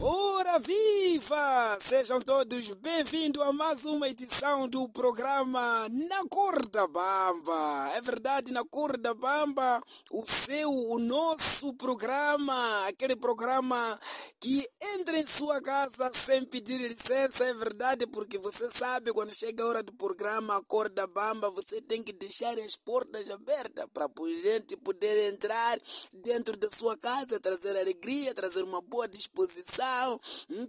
Ooh! Viva! Sejam todos bem-vindos a mais uma edição do programa Na Cor da Bamba. É verdade, Na Cor da Bamba, o seu, o nosso programa, aquele programa que entra em sua casa sem pedir licença, é verdade, porque você sabe, quando chega a hora do programa A Cor da Bamba, você tem que deixar as portas abertas para a gente poder entrar dentro da sua casa, trazer alegria, trazer uma boa disposição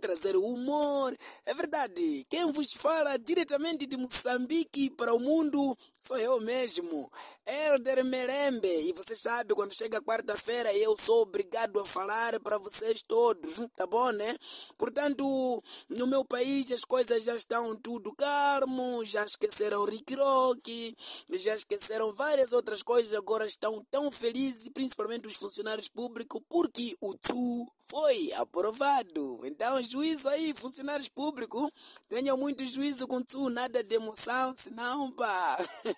trazer humor. É verdade, quem vos fala diretamente de Moçambique para o mundo sou eu mesmo, Elder Merembe. E você sabe, quando chega quarta-feira, eu sou obrigado a falar para vocês todos, tá bom, né? Portanto, no meu país as coisas já estão tudo calmo, já esqueceram Rick Rock, já esqueceram várias outras coisas, agora estão tão felizes, principalmente os funcionários públicos, porque o TU foi aprovado. Então, juízo aí, funcionários públicos, tenham muito juízo com tu, nada de emoção, senão, pá,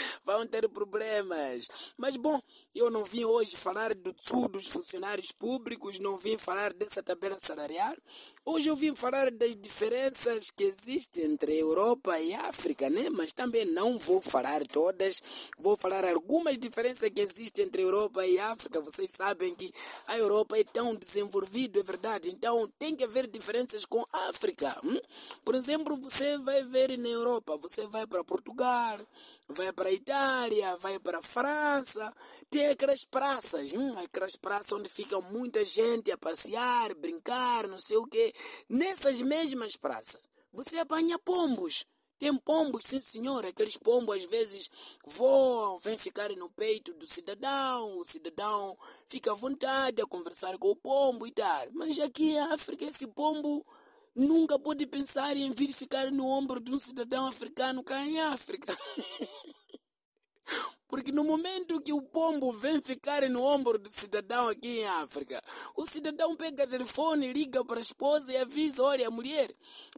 ter problemas. Mas, bom, eu não vim hoje falar do TU dos funcionários públicos, não vim falar dessa tabela salarial. Hoje eu vim falar das diferenças que existem entre Europa e África, né? Mas também não vou falar todas, vou falar algumas diferenças que existem entre Europa e África. Vocês sabem que a Europa é tão desenvolvida, é verdade. Então tem que haver diferenças com a África. Hum? Por exemplo, você vai ver na Europa, você vai para Portugal, vai para Itália, vai para França, tem aquelas praças, hum? aquelas praças onde fica muita gente a passear, brincar, não sei o quê. Nessas mesmas praças, você apanha pombos. Tem pombos, sim senhor, aqueles pombos às vezes voam, vêm ficar no peito do cidadão, o cidadão fica à vontade a conversar com o pombo e tal. Mas aqui em África esse pombo nunca pode pensar em vir ficar no ombro de um cidadão africano cá em África. Porque no momento que o pombo vem ficar no ombro do cidadão aqui em África, o cidadão pega o telefone, liga para a esposa e avisa: olha, a mulher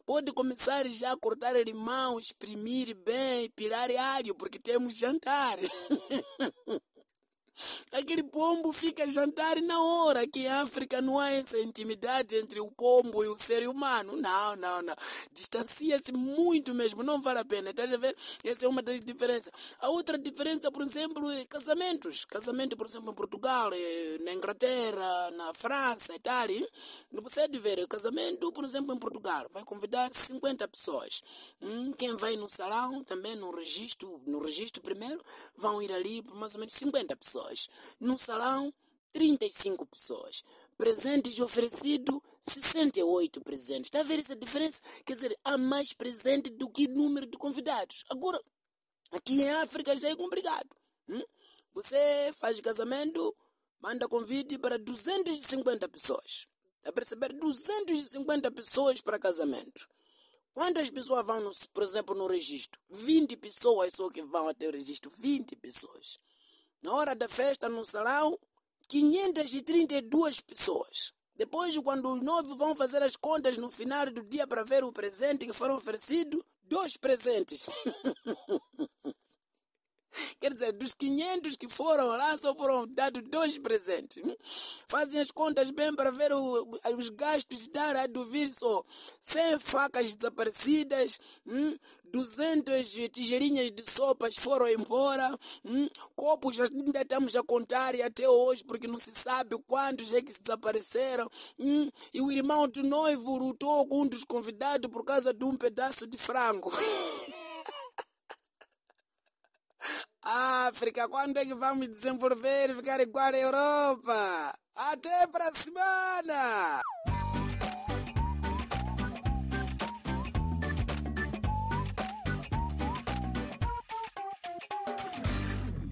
pode começar já a cortar limão, exprimir bem, pirar alho, porque temos jantar. Pombo fica a jantar na hora. Aqui em África não há essa intimidade entre o pombo e o ser humano. Não, não, não. Distancia-se muito mesmo. Não vale a pena. Estás a ver? Essa é uma das diferenças. A outra diferença, por exemplo, é casamentos. Casamento, por exemplo, em Portugal, na Inglaterra, na França, Itália. Você é de ver, casamento, por exemplo, em Portugal, vai convidar 50 pessoas. Hum, quem vai no salão, também no registro, no registro primeiro, vão ir ali mais ou menos 50 pessoas pessoas. No salão, 35 pessoas. Presentes oferecidos, 68 presentes. Está a ver essa diferença? Quer dizer, há mais presente do que número de convidados. Agora, aqui em África já é complicado. Hum? Você faz casamento, manda convite para 250 pessoas. Está a perceber? 250 pessoas para casamento. Quantas pessoas vão, no, por exemplo, no registro? 20 pessoas só que vão até o registro. 20 pessoas. Na hora da festa no salão, 532 pessoas. Depois, quando os noivos vão fazer as contas no final do dia para ver o presente que foram oferecidos, dois presentes. Quer dizer, dos 500 que foram lá, só foram dados dois presentes. Fazem as contas bem para ver o, os gastos dar a vir só 100 facas desaparecidas, hum, 200 tigelinhas de sopas foram embora, hum, copos ainda estamos a contar e até hoje, porque não se sabe quantos é que desapareceram. Hum, e o irmão do noivo lutou com um dos convidados por causa de um pedaço de frango. África, quando é que vamos desenvolver e ficar igual à Europa? Até para semana!